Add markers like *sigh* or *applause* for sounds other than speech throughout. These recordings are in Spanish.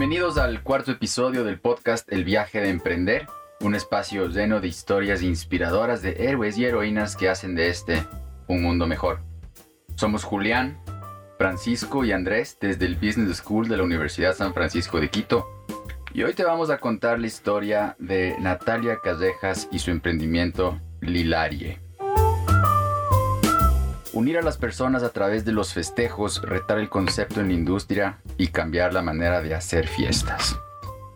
Bienvenidos al cuarto episodio del podcast El viaje de emprender, un espacio lleno de historias inspiradoras de héroes y heroínas que hacen de este un mundo mejor. Somos Julián, Francisco y Andrés desde el Business School de la Universidad San Francisco de Quito y hoy te vamos a contar la historia de Natalia Callejas y su emprendimiento Lilarie. Unir a las personas a través de los festejos, retar el concepto en la industria y cambiar la manera de hacer fiestas.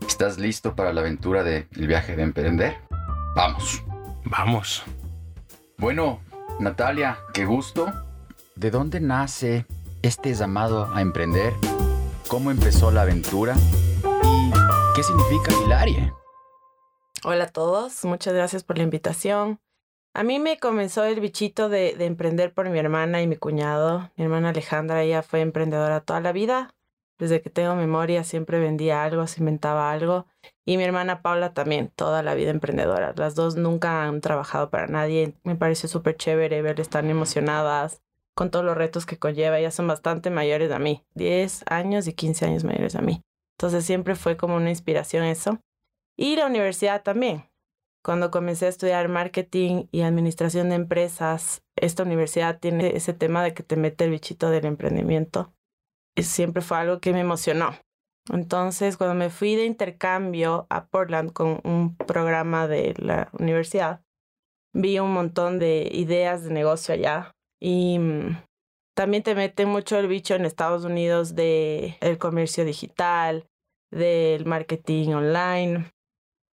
¿Estás listo para la aventura del viaje de emprender? Vamos. Vamos. Bueno, Natalia, qué gusto. ¿De dónde nace este llamado a emprender? ¿Cómo empezó la aventura? ¿Y qué significa Hilarie? Hola a todos, muchas gracias por la invitación. A mí me comenzó el bichito de, emprender por mi hermana y mi cuñado. Mi hermana Alejandra, ella fue emprendedora toda la vida. Desde que tengo memoria siempre vendía algo, se inventaba algo. Y mi hermana Paula también, toda la vida emprendedora. Las dos nunca han trabajado para nadie. Me pareció súper chévere verles tan emocionadas con todos los retos que conlleva. Ellas son bastante mayores a mí, 10 años y 15 años mayores a mí. Entonces siempre fue como una inspiración eso. Y la universidad también cuando comencé a estudiar marketing y administración de empresas, esta universidad tiene ese tema de que te mete el bichito del emprendimiento. Y siempre fue algo que me emocionó. Entonces, cuando me fui de intercambio a Portland con un programa de la universidad, vi un montón de ideas de negocio allá y mm, también te mete mucho el bicho en Estados Unidos de comercio digital, del marketing online,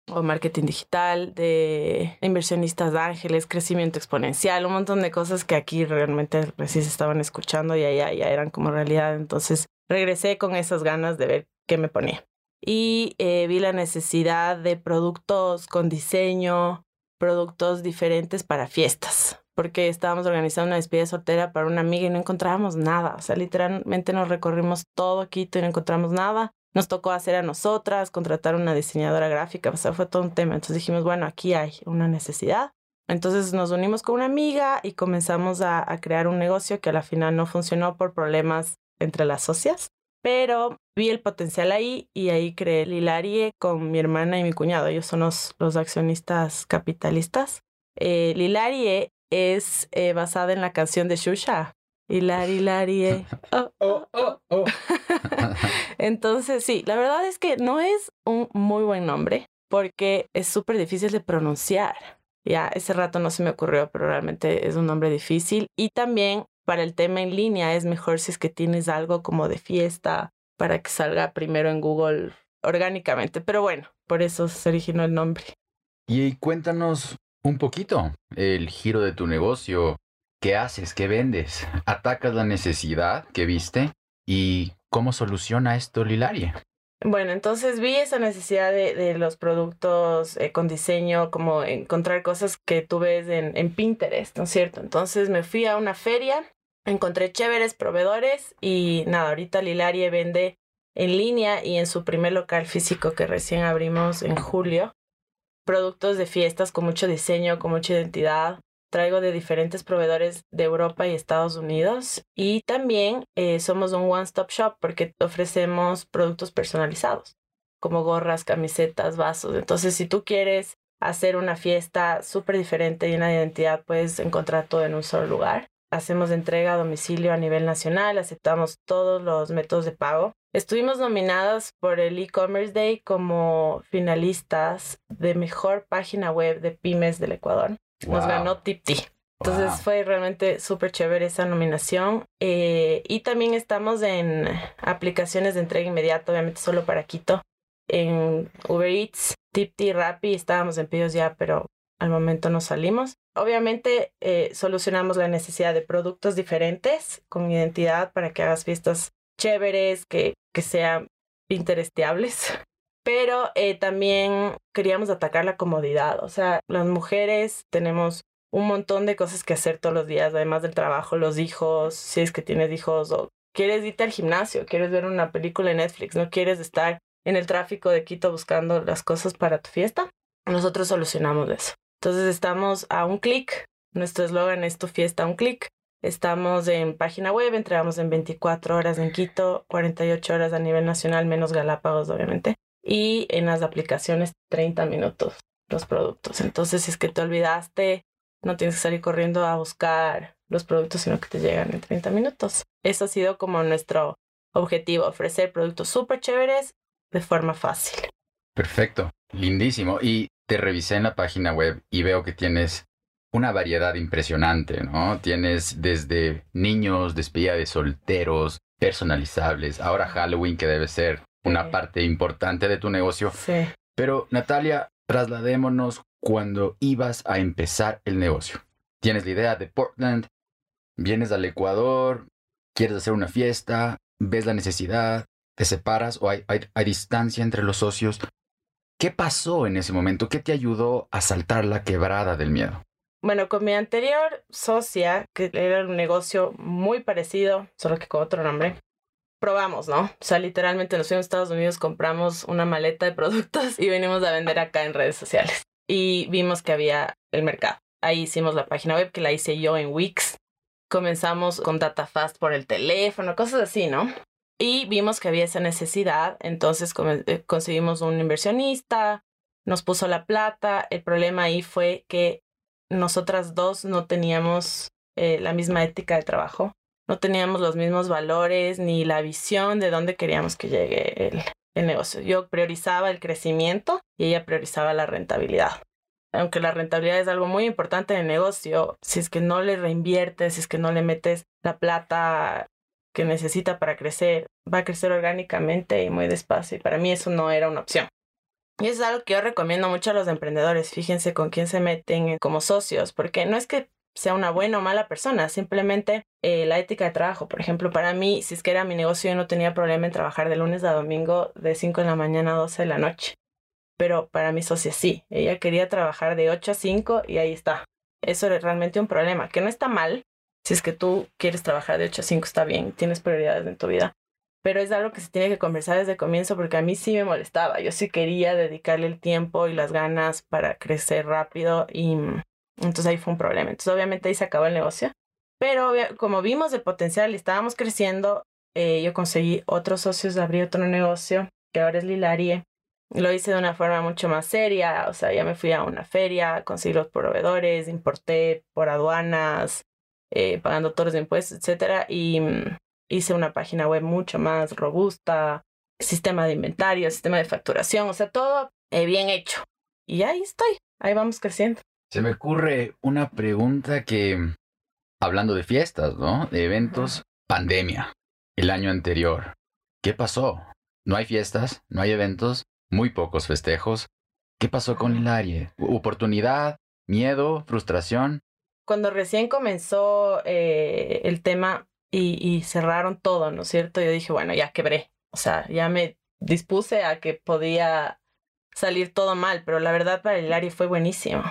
o marketing digital, de inversionistas de ángeles, crecimiento exponencial, un montón de cosas que aquí realmente recién se estaban escuchando y allá ya eran como realidad. Entonces regresé con esas ganas de ver qué me ponía. Y eh, vi la necesidad de productos con diseño, productos diferentes para fiestas, porque estábamos organizando una despedida soltera para una amiga y no encontrábamos nada. O sea, literalmente nos recorrimos todo Quito y no encontramos nada nos tocó hacer a nosotras, contratar una diseñadora gráfica, o sea, fue todo un tema. Entonces dijimos, bueno, aquí hay una necesidad. Entonces nos unimos con una amiga y comenzamos a, crear un negocio que a la final no funcionó por problemas entre las socias, pero vi el potencial ahí y ahí creé Lilarie con mi hermana y mi cuñado. Ellos son los, accionistas capitalistas. Eh, Lilarie es eh, basada en la canción de Shusha, Hilari, Hilari. Eh. *laughs* Oh, oh, oh, oh. *laughs* Entonces, sí, la verdad es que no es un muy buen nombre porque es súper difícil de pronunciar. Ya, ese rato no se me ocurrió, pero realmente es un nombre difícil. Y también para el tema en línea es mejor si es que tienes algo como de fiesta para que salga primero en Google orgánicamente. Pero bueno, por eso se originó el nombre. Y cuéntanos un poquito el giro de tu negocio. ¿Qué haces? ¿Qué vendes? ¿Atacas la necesidad que viste? ¿Y cómo soluciona esto Lilaria? Bueno, entonces vi esa necesidad de, los productos eh, con diseño, como encontrar cosas que tú ves en, en, Pinterest, ¿no es cierto? Entonces me fui a una feria, encontré chéveres proveedores y nada, ahorita Lilaria vende en línea y en su primer local físico que recién abrimos en julio, productos de fiestas con mucho diseño, con mucha identidad, traigo de diferentes proveedores de Europa y Estados Unidos y también eh, somos un one-stop shop porque ofrecemos productos personalizados como gorras, camisetas, vasos. Entonces, si tú quieres hacer una fiesta súper diferente y una identidad, puedes encontrar todo en un solo lugar. Hacemos entrega a domicilio a nivel nacional, aceptamos todos los métodos de pago. Estuvimos nominadas por el e-commerce day como finalistas de mejor página web de pymes del Ecuador. Nos ganó Tipti. Entonces fue realmente súper chévere esa nominación. Eh, y también estamos en aplicaciones de entrega inmediata, obviamente solo para Quito. En Uber Eats, Tipti, Rappi, estábamos en pedidos ya, pero al momento no salimos. Obviamente eh, solucionamos la necesidad de productos diferentes con identidad para que hagas fiestas chéveres, que, que sean interesteables pero eh, también queríamos atacar la comodidad. O sea, las mujeres tenemos un montón de cosas que hacer todos los días, además del trabajo, los hijos, si es que tienes hijos o quieres irte al gimnasio, quieres ver una película en Netflix, no quieres estar en el tráfico de Quito buscando las cosas para tu fiesta. Nosotros solucionamos eso. Entonces estamos a un clic. Nuestro eslogan es tu fiesta a un clic. Estamos en página web, entregamos en 24 horas en Quito, 48 horas a nivel nacional, menos Galápagos, obviamente. Y en las aplicaciones, 30 minutos los productos. Entonces, si es que te olvidaste, no tienes que salir corriendo a buscar los productos, sino que te llegan en 30 minutos. Eso ha sido como nuestro objetivo, ofrecer productos súper chéveres de forma fácil. Perfecto, lindísimo. Y te revisé en la página web y veo que tienes una variedad impresionante, ¿no? Tienes desde niños, despedida de solteros, personalizables, ahora Halloween que debe ser una parte importante de tu negocio. Sí. Pero Natalia, trasladémonos cuando ibas a empezar el negocio. Tienes la idea de Portland, vienes al Ecuador, quieres hacer una fiesta, ves la necesidad, te separas o hay, hay, distancia entre los socios. ¿Qué pasó en ese momento? ¿Qué te ayudó a saltar la quebrada del miedo? Bueno, con mi anterior socia, que era un negocio muy parecido, solo que con otro nombre, probamos, ¿no? O sea, literalmente nos fuimos a Estados Unidos, compramos una maleta de productos y venimos a vender acá en redes sociales. Y vimos que había el mercado. Ahí hicimos la página web que la hice yo en Wix. Comenzamos con DataFast por el teléfono, cosas así, ¿no? Y vimos que había esa necesidad, entonces eh, conseguimos un inversionista, nos puso la plata. El problema ahí fue que nosotras dos no teníamos eh, la misma ética de trabajo, no teníamos los mismos valores ni la visión de dónde queríamos que llegue el, el negocio. Yo priorizaba el crecimiento y ella priorizaba la rentabilidad. Aunque la rentabilidad es algo muy importante en el negocio, si es que no le reinviertes, si es que no le metes la plata que necesita para crecer, va a crecer orgánicamente y muy despacio. Y para mí eso no era una opción. Y es algo que yo recomiendo mucho a los emprendedores. Fíjense con quién se meten como socios, porque no es que sea una buena o mala persona, simplemente eh, la ética de trabajo. Por ejemplo, para mí, si es que era mi negocio, yo no tenía problema en trabajar de lunes a domingo de 5 de la mañana a 12 de la noche. Pero para mi socia sí, ella quería trabajar de 8 a 5 y ahí está. Eso es realmente un problema, que no está mal, si es que tú quieres trabajar de 8 a 5 está bien, tienes prioridades en tu vida. Pero es algo que se tiene que conversar desde el comienzo porque a mí sí me molestaba. Yo sí quería dedicarle el tiempo y las ganas para crecer rápido y mm, entonces ahí fue un problema. Entonces obviamente ahí se acabó el negocio. Pero como vimos el potencial y estábamos creciendo, eh, yo conseguí otros socios, abrí otro negocio que ahora es Lilarie. Lo hice de una forma mucho más seria, o sea, ya me fui a una feria, conseguí los proveedores, importé por aduanas, eh, pagando todos los impuestos, etcétera, y mm, hice una página web mucho más robusta, sistema de inventario, sistema de facturación, o sea, todo eh, bien hecho. Y ahí estoy, ahí vamos creciendo. Se me ocurre una pregunta que, hablando de fiestas, ¿no? De eventos, pandemia, el año anterior. ¿Qué pasó? No hay fiestas, no hay eventos, muy pocos festejos. ¿Qué pasó con Hilarie? ¿Oportunidad? ¿Miedo? ¿Frustración? cuando recién comenzó eh, el tema y, cerraron todo, ¿no es cierto? Yo dije, bueno, ya quebré. O sea, ya me dispuse a que podía salir todo mal, pero la verdad para el Hilari fue buenísimo.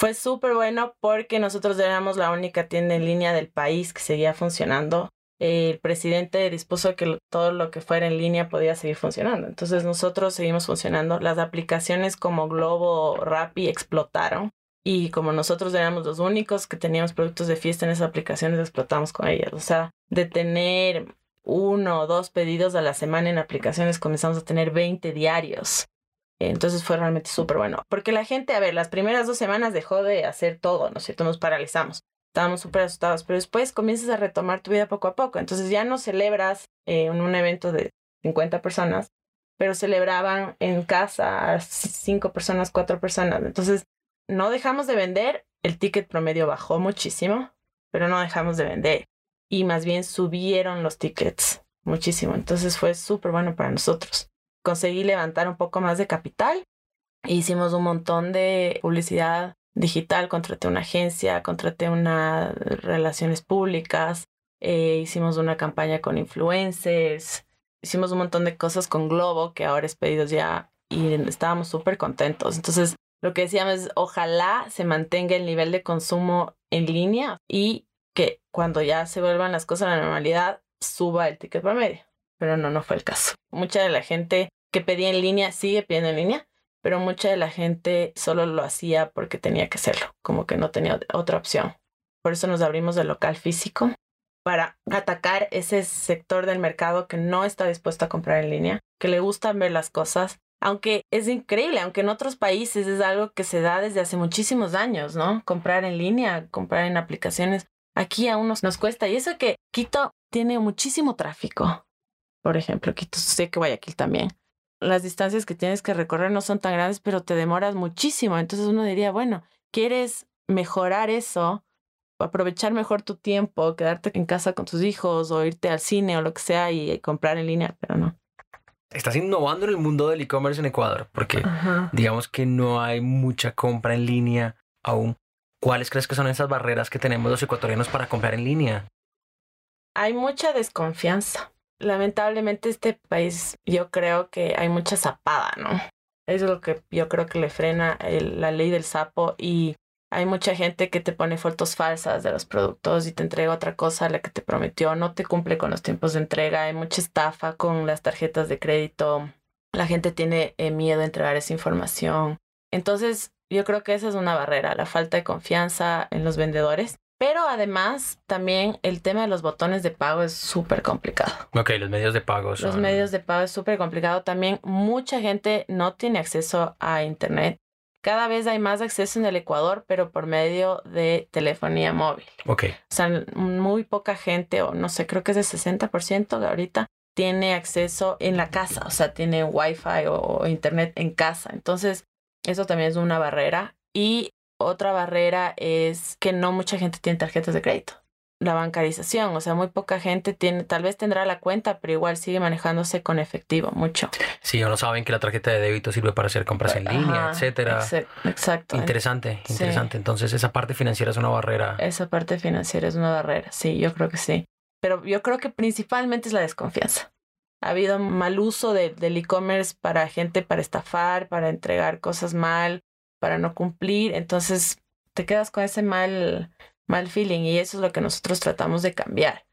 Fue súper bueno porque nosotros éramos la única tienda en línea del país que seguía funcionando. El presidente dispuso que todo lo que fuera en línea podía seguir funcionando. Entonces nosotros seguimos funcionando. Las aplicaciones como Globo, Rappi explotaron y como nosotros éramos los únicos que teníamos productos de fiesta en esas aplicaciones, explotamos con ellas. O sea, de tener uno o dos pedidos a la semana en aplicaciones, comenzamos a tener 20 diarios. Entonces fue realmente súper bueno. Porque la gente, a ver, las primeras dos semanas dejó de hacer todo, ¿no es cierto? Nos paralizamos. Estábamos súper asustados, pero después comienzas a retomar tu vida poco a poco. Entonces ya no celebras eh, en un evento de 50 personas, pero celebraban en casa a cinco personas, cuatro personas. Entonces no dejamos de vender, el ticket promedio bajó muchísimo, pero no dejamos de vender. Y más bien subieron los tickets muchísimo. Entonces fue súper bueno para nosotros. Conseguí levantar un poco más de capital. Hicimos un montón de publicidad digital, contraté una agencia, contraté unas relaciones públicas, eh, hicimos una campaña con influencers, hicimos un montón de cosas con Globo, que ahora es pedidos ya, y estábamos súper contentos. Entonces lo que decíamos es, ojalá se mantenga el nivel de consumo en línea y que cuando ya se vuelvan las cosas a la normalidad, suba el ticket promedio. Pero no, no fue el caso. Mucha de la gente que pedía en línea sigue pidiendo en línea, pero mucha de la gente solo lo hacía porque tenía que hacerlo, como que no tenía otra opción. Por eso nos abrimos el local físico para atacar ese sector del mercado que no está dispuesto a comprar en línea, que le gustan ver las cosas. Aunque es increíble, aunque en otros países es algo que se da desde hace muchísimos años, ¿no? Comprar en línea, comprar en aplicaciones. Aquí a unos nos cuesta. Y eso que Quito tiene muchísimo tráfico. Por ejemplo, Quito, sé que Guayaquil también. Las distancias que tienes que recorrer no son tan grandes, pero te demoras muchísimo. Entonces uno diría, bueno, ¿quieres mejorar eso? aprovechar mejor tu tiempo, quedarte en casa con tus hijos o irte al cine o lo que sea y comprar en línea, pero no. Estás innovando en el mundo del e-commerce en Ecuador, porque digamos que no hay mucha compra en línea aún. ¿Cuáles crees que son esas barreras que tenemos los ecuatorianos para comprar en línea? Hay mucha desconfianza. Lamentablemente este país, yo creo que hay mucha zapada, ¿no? Es lo que yo creo que le frena la ley del sapo y hay mucha gente que te pone fotos falsas de los productos y te entrega otra cosa a la que te prometió, no te cumple con los tiempos de entrega, hay mucha estafa con las tarjetas de crédito, la gente tiene eh, miedo de entregar esa información. Entonces, yo creo que esa es una barrera, la falta de confianza en los vendedores. Pero además, también el tema de los botones de pago es súper complicado. Ok, los medios de pago son... Los medios de pago es súper complicado. También mucha gente no tiene acceso a Internet cada vez hay más acceso en el Ecuador, pero por medio de telefonía móvil. Ok. O sea, muy poca gente, o no sé, creo que es de 60% ahorita, tiene acceso en la casa, o sea, tiene wifi o internet en casa. Entonces, eso también es una barrera. Y otra barrera es que no mucha gente tiene tarjetas de crédito la bancarización, o sea, muy poca gente tiene, tal vez tendrá la cuenta, pero igual sigue manejándose con efectivo, mucho. Sí, o no saben que la tarjeta de débito sirve para hacer compras en línea, etcétera. Exacto. Interesante, interesante. Entonces, esa parte financiera es una barrera. Esa parte financiera es una barrera, sí, yo creo que sí. Pero yo creo que principalmente es la desconfianza. Ha habido mal uso de, del e-commerce para gente, para estafar, para entregar cosas mal, para no cumplir. Entonces, te quedas con ese mal mal feeling y eso es lo que nosotros tratamos de cambiar.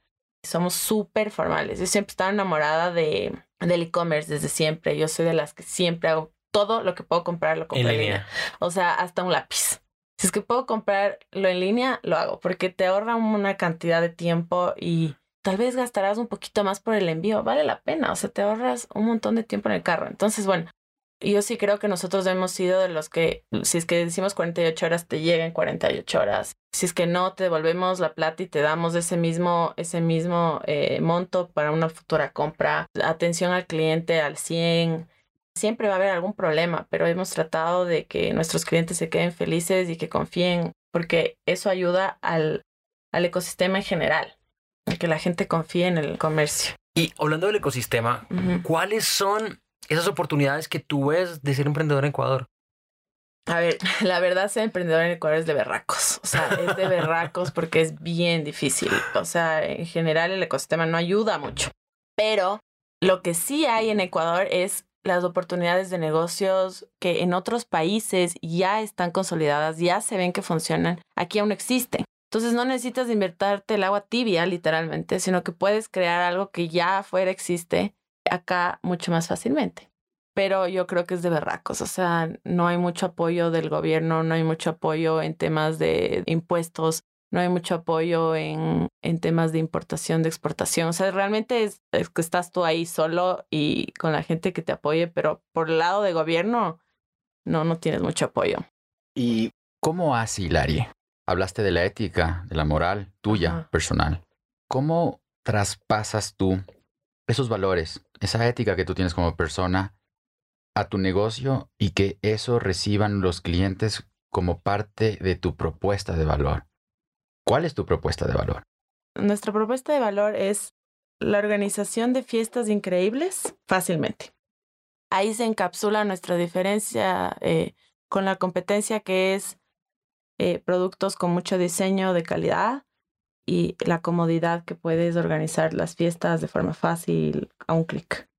Somos súper formales. Yo siempre estaba enamorada de, del e-commerce desde siempre. Yo soy de las que siempre hago todo lo que puedo comprar, lo compro en, línea. O sea, hasta un lápiz. Si es que puedo comprarlo en línea, lo hago porque te ahorra una cantidad de tiempo y tal vez gastarás un poquito más por el envío. Vale la pena. O sea, te ahorras un montón de tiempo en el carro. Entonces, bueno, yo sí creo que nosotros hemos sido de los que, si es que decimos 48 horas, te llegan 48 horas. Si es que no, te devolvemos la plata y te damos ese mismo, ese mismo eh, monto para una futura compra. Atención al cliente al 100. Siempre va a haber algún problema, pero hemos tratado de que nuestros clientes se queden felices y que confíen, porque eso ayuda al, al ecosistema en general, que la gente confíe en el comercio. Y hablando del ecosistema, ¿cuáles son esas oportunidades que tú ves de ser emprendedor en Ecuador? A ver, *laughs* la verdad, ser emprendedor en Ecuador es de berracos. O sea, es de berracos porque es bien difícil. O sea, en general el ecosistema no ayuda mucho. Pero lo que sí hay en Ecuador es las oportunidades de negocios que en otros países ya están consolidadas, ya se ven que funcionan. Aquí aún existen. Entonces no necesitas invertirte el agua tibia, literalmente, sino que puedes crear algo que ya afuera existe acá mucho más fácilmente. Pero yo creo que es de berracos, o sea, no hay mucho apoyo del gobierno, no hay mucho apoyo en temas de impuestos, no hay mucho apoyo en, en temas de importación, de exportación. O sea, realmente es, que estás tú ahí solo y con la gente que te apoye, pero por el lado de gobierno, no, no tienes mucho apoyo. ¿Y cómo hace, Hilarie? Hablaste de la ética, de la moral tuya, personal. ¿Cómo traspasas tú esos valores, esa ética que tú tienes como persona a tu negocio y que eso reciban los clientes como parte de tu propuesta de valor. ¿Cuál es tu propuesta de valor? Nuestra propuesta de valor es la organización de fiestas increíbles fácilmente. Ahí se encapsula nuestra diferencia eh, con la competencia que es eh, productos con mucho diseño de calidad, y la comodidad que puedes organizar las fiestas de forma fácil a un clic.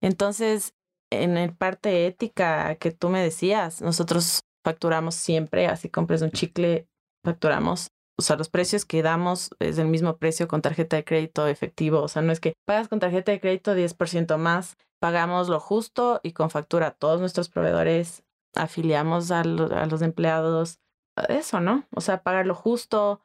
Entonces, en el parte ética que tú me decías, nosotros facturamos siempre, así compres un chicle, facturamos. O sea, los precios que damos es el mismo precio con tarjeta de crédito efectivo. O sea, no es que pagas con tarjeta de crédito 10% más, pagamos lo justo y con factura a todos nuestros proveedores, afiliamos a, a los empleados. Eso, ¿no? O sea, pagar lo justo,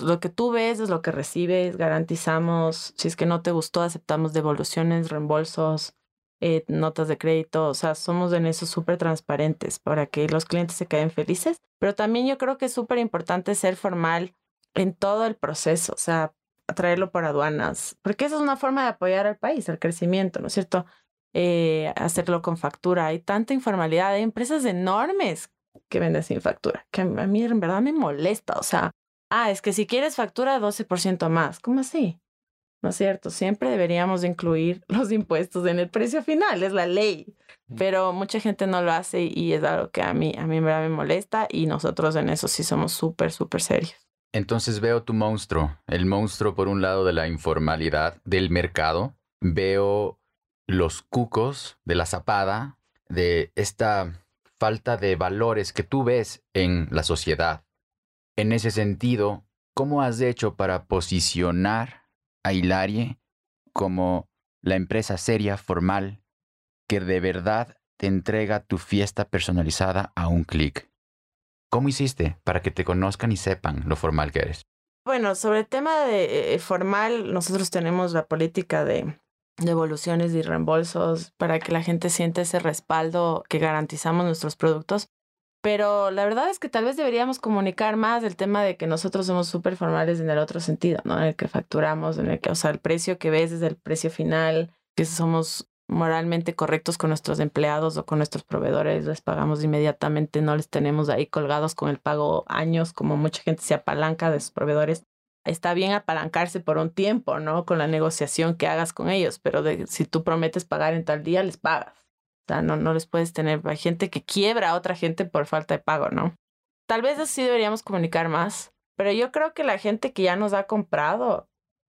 Lo que tú ves es lo que recibes, garantizamos, si es que no te gustó, aceptamos devoluciones, reembolsos, eh, notas de crédito, o sea, somos en eso súper transparentes para que los clientes se queden felices, pero también yo creo que es súper importante ser formal en todo el proceso, o sea, traerlo por aduanas, porque eso es una forma de apoyar al país, al crecimiento, ¿no es cierto? Eh, hacerlo con factura. Hay tanta informalidad, hay empresas enormes que venden sin factura, que a mí en verdad me molesta, o sea, ah, es que si quieres factura 12% más, ¿cómo así? ¿No es cierto? Siempre deberíamos incluir *laughs* los impuestos en el precio final, es la ley. Pero mucha gente no lo hace y es algo que a mí, a mí me molesta y nosotros en eso sí somos súper, súper serios. Entonces veo tu monstruo, el monstruo por un lado de la informalidad del mercado, veo los cucos de la zapada, de esta falta de valores que tú ves en la sociedad. En ese sentido, ¿cómo has hecho para posicionar a Hilarie como la empresa seria, formal, que de verdad te entrega tu fiesta personalizada a un clic? ¿Cómo hiciste para que te conozcan y sepan lo formal que eres? Bueno, sobre el tema de eh, formal, nosotros tenemos la política de devoluciones y reembolsos para que la gente sienta ese respaldo que garantizamos nuestros productos. Pero la verdad es que tal vez deberíamos comunicar más el tema de que nosotros somos súper formales en el otro sentido, ¿no? En el que facturamos, en el que, o sea, el precio que ves es el precio final, que somos moralmente correctos con nuestros empleados o con nuestros proveedores, les pagamos inmediatamente, no les tenemos ahí colgados con el pago años, como mucha gente se apalanca de sus proveedores está bien apalancarse por un tiempo, ¿no? Con la negociación que hagas con ellos, pero si tú prometes pagar en tal día, les pagas. O sea, no, no les puedes tener. Hay gente que quiebra a otra gente por falta de pago, ¿no? Tal vez así deberíamos comunicar más, pero yo creo que la gente que ya nos ha comprado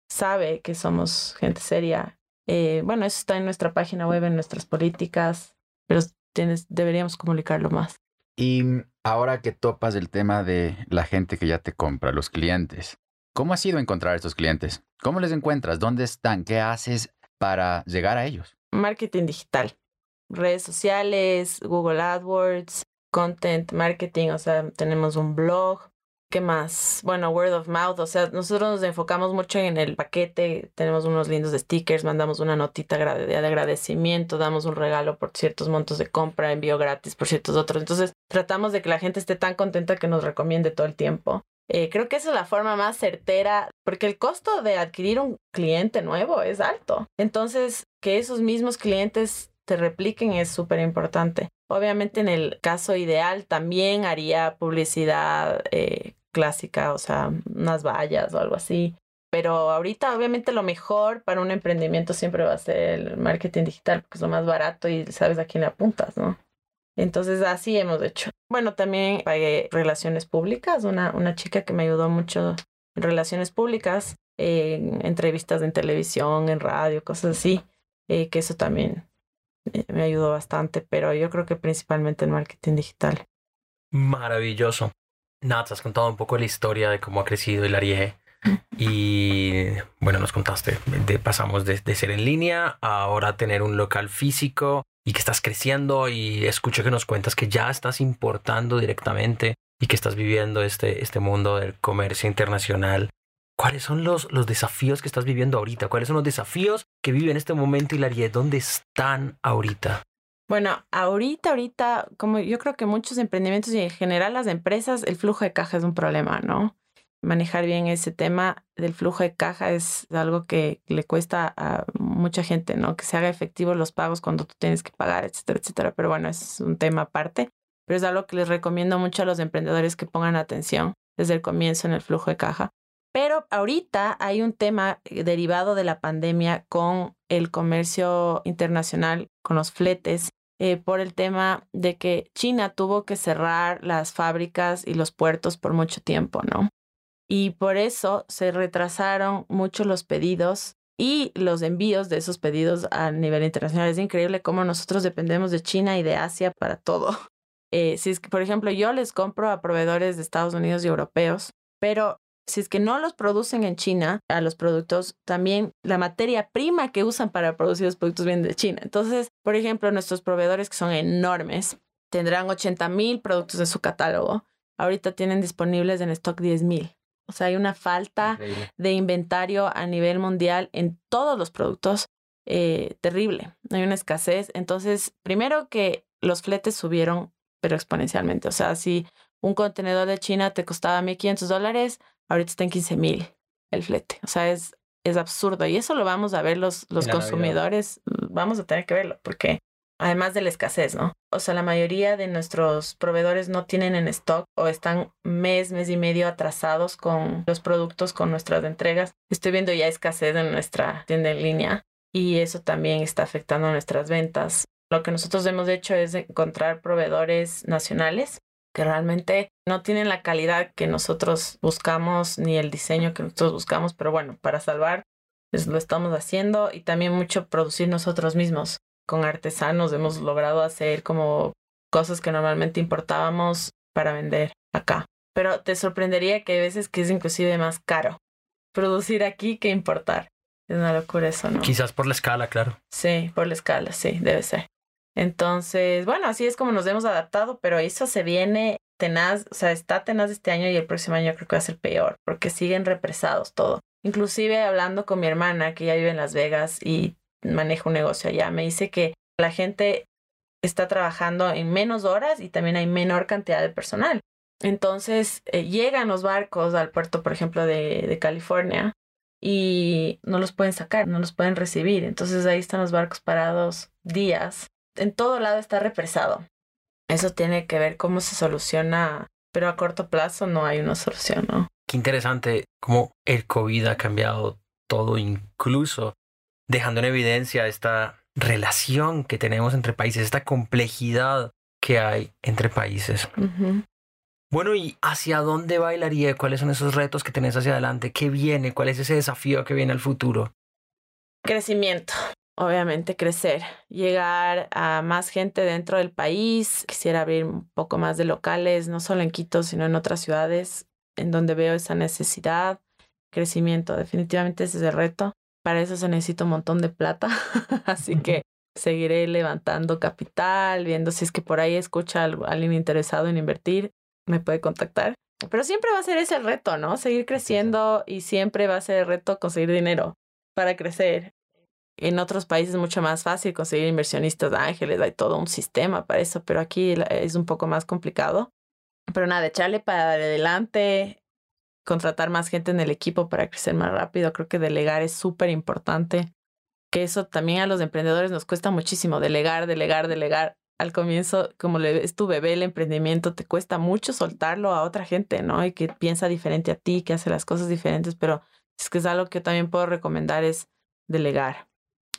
sabe que somos gente seria. Eh, bueno, eso está en nuestra página web, en nuestras políticas, pero tienes, deberíamos comunicarlo más. Y ahora que topas el tema de la gente que ya te compra, los clientes, ¿Cómo ha sido encontrar a estos clientes? ¿Cómo les encuentras? ¿Dónde están? ¿Qué haces para llegar a ellos? Marketing digital, redes sociales, Google AdWords, content marketing, o sea, tenemos un blog. ¿Qué más? Bueno, word of mouth, o sea, nosotros nos enfocamos mucho en el paquete, tenemos unos lindos stickers, mandamos una notita de agradecimiento, damos un regalo por ciertos montos de compra, envío gratis por ciertos otros. Entonces, tratamos de que la gente esté tan contenta que nos recomiende todo el tiempo. Eh, creo que esa es la forma más certera, porque el costo de adquirir un cliente nuevo es alto. Entonces, que esos mismos clientes te repliquen es súper importante. Obviamente, en el caso ideal, también haría publicidad eh, clásica, o sea, unas vallas o algo así. Pero ahorita, obviamente, lo mejor para un emprendimiento siempre va a ser el marketing digital, porque es lo más barato y sabes a quién apuntas, ¿no? Entonces así hemos hecho. Bueno, también pagué relaciones públicas, una, una chica que me ayudó mucho en relaciones públicas, en entrevistas en televisión, en radio, cosas así, eh, que eso también me ayudó bastante, pero yo creo que principalmente en marketing digital. Maravilloso. Nats, has contado un poco la historia de cómo ha crecido el Ariege. *laughs* Y bueno, nos contaste, de, pasamos de, de, ser en línea a ahora tener un local físico y que estás creciendo y escucho que nos cuentas que ya estás importando directamente y que estás viviendo este, este mundo del comercio internacional. ¿Cuáles son los, los desafíos que estás viviendo ahorita? ¿Cuáles son los desafíos que vive en este momento Hilarie? ¿Dónde están ahorita? Bueno, ahorita, ahorita, como yo creo que muchos emprendimientos y en general las empresas, el flujo de caja es un problema, ¿no? manejar bien ese tema del flujo de caja es algo que le cuesta a mucha gente, ¿no? Que se haga efectivo los pagos cuando tú tienes que pagar, etcétera, etcétera. Pero bueno, es un tema aparte. Pero es algo que les recomiendo mucho a los emprendedores que pongan atención desde el comienzo en el flujo de caja. Pero ahorita hay un tema derivado de la pandemia con el comercio internacional, con los fletes, eh, por el tema de que China tuvo que cerrar las fábricas y los puertos por mucho tiempo, ¿no? y por eso se retrasaron mucho los pedidos y los envíos de esos pedidos a nivel internacional. Es increíble cómo nosotros dependemos de China y de Asia para todo. *laughs* Eh, si es que, por ejemplo, yo les compro a proveedores de Estados Unidos y europeos, pero si es que no los producen en China, a los productos, también la materia prima que usan para producir los productos viene de China. Entonces, por ejemplo, nuestros proveedores que son enormes, tendrán 80 mil productos en su catálogo. Ahorita tienen disponibles en stock 10 mil. O sea, hay una falta Increíble. de inventario a nivel mundial en todos los productos eh, terrible. Hay una escasez. Entonces, primero que los fletes subieron, pero exponencialmente. O sea, si un contenedor de China te costaba 1.500 dólares, ahorita está en 15.000 el flete. O sea, es, es absurdo. Y eso lo vamos a ver los, los Navidad. consumidores. Vamos a tener que verlo porque además de la escasez, ¿no? O sea, la mayoría de nuestros proveedores no tienen en stock o están mes, mes y medio atrasados con los productos, con nuestras entregas. Estoy viendo ya escasez en nuestra tienda en línea y eso también está afectando nuestras ventas. Lo que nosotros hemos hecho es encontrar proveedores nacionales que realmente no tienen la calidad que nosotros buscamos ni el diseño que nosotros buscamos, pero bueno, para salvar pues, lo estamos haciendo y también mucho producir nosotros mismos con artesanos hemos logrado hacer como cosas que normalmente importábamos para vender acá. Pero te sorprendería que hay veces que es inclusive más caro producir aquí que importar. Es una locura eso, ¿no? Quizás por la escala, claro. Sí, por la escala, sí, debe ser. Entonces, bueno, así es como nos hemos adaptado, pero eso se viene tenaz, o sea, está tenaz este año y el próximo año creo que va a ser peor, porque siguen represados todo. Inclusive hablando con mi hermana, que ya vive en Las Vegas y maneja un negocio allá, me dice que la gente está trabajando en menos horas y también hay menor cantidad de personal. Entonces, eh, llegan los barcos al puerto, por ejemplo, de, de California y no los pueden sacar, no los pueden recibir. Entonces ahí están los barcos parados días. En todo lado está represado. Eso tiene que ver cómo se soluciona, pero a corto plazo no hay una solución, ¿no? Qué interesante cómo el COVID ha cambiado todo, incluso dejando en evidencia esta relación que tenemos entre países, esta complejidad que hay entre países. Bueno, ¿y hacia dónde bailaría? ¿Cuáles son esos retos que tenés hacia adelante? ¿Qué viene? ¿Cuál es ese desafío que viene al futuro? Crecimiento, obviamente crecer, llegar a más gente dentro del país. Quisiera abrir un poco más de locales, no solo en Quito, sino en otras ciudades en donde veo esa necesidad. Crecimiento, definitivamente ese es el reto. Para eso se necesita un montón de plata, *laughs* así que seguiré levantando capital, viendo si es que por ahí escucha a alguien interesado en invertir, me puede contactar. Pero siempre va a ser ese el reto, ¿no? Seguir creciendo y siempre va a ser el reto conseguir dinero para crecer. En otros países es mucho más fácil conseguir inversionistas ángeles, hay todo un sistema para eso, pero aquí es un poco más complicado. Pero nada, echarle para adelante, contratar más gente en el equipo para crecer más rápido. Creo que delegar es súper importante. Que eso también a los emprendedores nos cuesta muchísimo, delegar, delegar, delegar. Al comienzo, como es tu bebé el emprendimiento, te cuesta mucho soltarlo a otra gente, ¿no? Y que piensa diferente a ti, que hace las cosas diferentes, pero es que es algo que también puedo recomendar es delegar.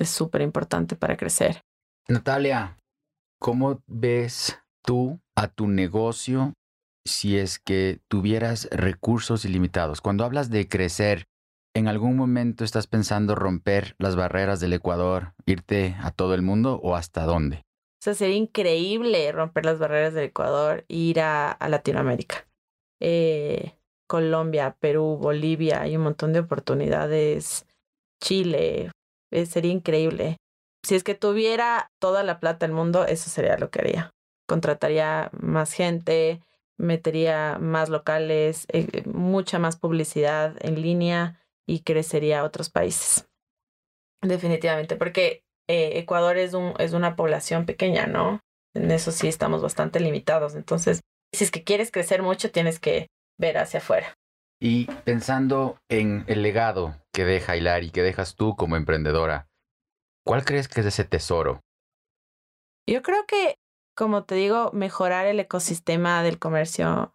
Es súper importante para crecer. Natalia, ¿cómo ves tú a tu negocio si es que tuvieras recursos ilimitados? Cuando hablas de crecer, ¿en algún momento estás pensando romper las barreras del Ecuador, irte a todo el mundo o hasta dónde? O sea, sería increíble romper las barreras del Ecuador e ir a, a Latinoamérica. Eh, Colombia, Perú, Bolivia, hay un montón de oportunidades. Chile, eh, sería increíble. Si es que tuviera toda la plata del mundo, eso sería lo que haría. Contrataría más gente, metería más locales, eh, mucha más publicidad en línea y crecería otros países. Definitivamente, porque eh, Ecuador es, un, es una población pequeña, ¿no? En eso sí estamos bastante limitados. Entonces, si es que quieres crecer mucho, tienes que ver hacia afuera. Y pensando en el legado que deja Hilari, que dejas tú como emprendedora, ¿cuál crees que es ese tesoro? Yo creo que, como te digo, mejorar el ecosistema del comercio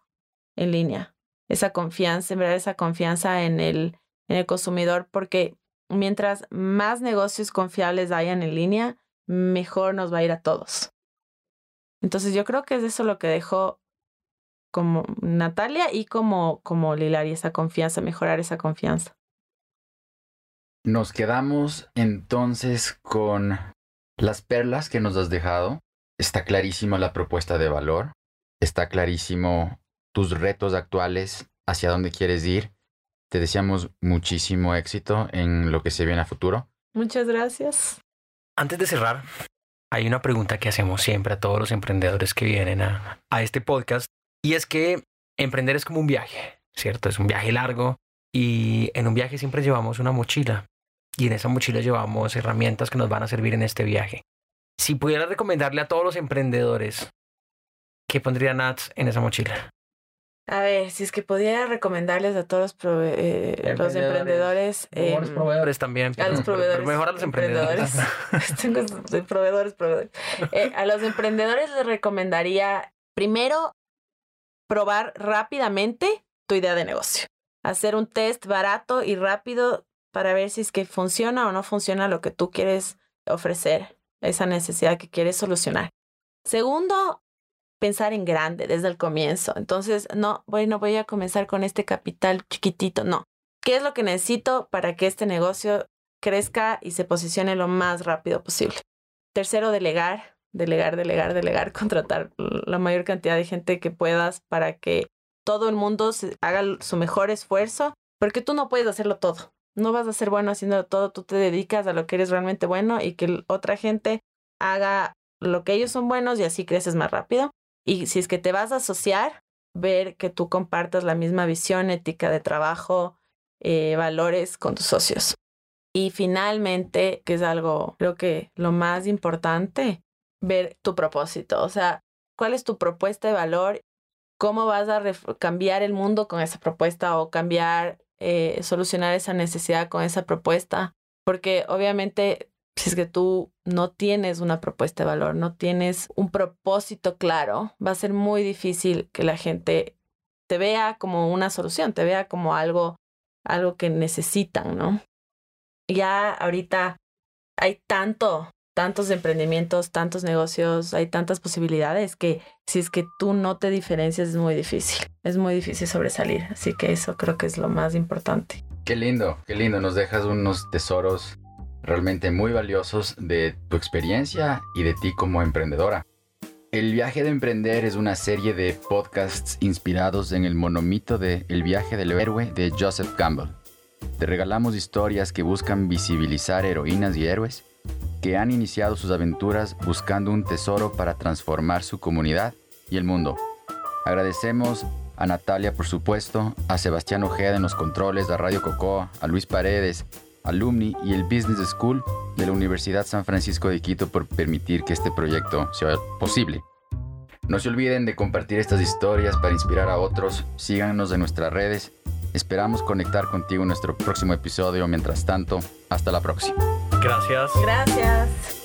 en línea. Esa confianza, verdad, esa confianza en el, en el consumidor, porque mientras más negocios confiables hayan en línea, mejor nos va a ir a todos. Entonces yo creo que es eso lo que dejó como Natalia y como, como Lilari, esa confianza, mejorar esa confianza. Nos quedamos entonces con las perlas que nos has dejado. Está clarísima la propuesta de valor. Está clarísimo tus retos actuales, hacia dónde quieres ir. Te deseamos muchísimo éxito en lo que se viene a futuro. Muchas gracias. Antes de cerrar, hay una pregunta que hacemos siempre a todos los emprendedores que vienen a, a este podcast y es que emprender es como un viaje. ¿cierto? Es un viaje largo y en un viaje siempre llevamos una mochila y en esa mochila llevamos herramientas que nos van a servir en este viaje. Si pudiera recomendarle a todos los emprendedores, ¿qué pondría Nats en esa mochila? A ver, si es que pudiera recomendarles a todos los, eh, los emprendedores. Eh, los proveedores también. A los proveedores. mejor a los emprendedores. *laughs* *laughs* Tengo proveedores, proveedores. Eh, a los emprendedores les recomendaría, primero, probar rápidamente tu idea de negocio. Hacer un test barato y rápido para ver si es que funciona o no funciona lo que tú quieres ofrecer, esa necesidad que quieres solucionar. Segundo, pensar en grande desde el comienzo. Entonces, no, bueno, voy a comenzar con este capital chiquitito, no. ¿Qué es lo que necesito para que este negocio crezca y se posicione lo más rápido posible? Tercero, delegar, delegar, delegar, delegar, *laughs* contratar la mayor cantidad de gente que puedas para que todo el mundo haga su mejor esfuerzo, porque tú no puedes hacerlo todo. No vas a ser bueno haciendo todo, tú te dedicas a lo que eres realmente bueno y que otra gente haga lo que ellos son buenos y así creces más rápido. Y si es que te vas a asociar, ver que tú compartas la misma visión, ética de trabajo, eh, valores con tus socios. Y finalmente, que es algo, creo que lo más importante, ver tu propósito. O sea, cuál es tu propuesta de valor, cómo vas a cambiar el mundo con esa propuesta o cambiar, eh, solucionar esa necesidad con esa propuesta. Porque obviamente si es que tú no tienes una propuesta de valor, no tienes un propósito claro, va a ser muy difícil que la gente te vea como una solución, te vea como algo, algo que necesitan, ¿no? Ya ahorita hay tanto, tantos emprendimientos, tantos negocios, hay tantas posibilidades que si es que tú no te diferencias es muy difícil, es muy difícil sobresalir. Así que eso creo que es lo más importante. Qué lindo, qué lindo, nos dejas unos tesoros realmente muy valiosos de tu experiencia y de ti como emprendedora. El viaje de emprender es una serie de podcasts inspirados en el monomito de El viaje del héroe de Joseph Campbell. Te regalamos historias que buscan visibilizar heroínas y héroes que han iniciado sus aventuras buscando un tesoro para transformar su comunidad y el mundo. Agradecemos a Natalia por supuesto, a Sebastián Ojeda en los controles, a Radio Cocoa, a Luis Paredes, alumni y el Business School de la Universidad San Francisco de Quito por permitir que este proyecto sea posible. No se olviden de compartir estas historias para inspirar a otros. Síganos en nuestras redes. Esperamos conectar contigo en nuestro próximo episodio. Mientras tanto, hasta la próxima. Gracias. Gracias.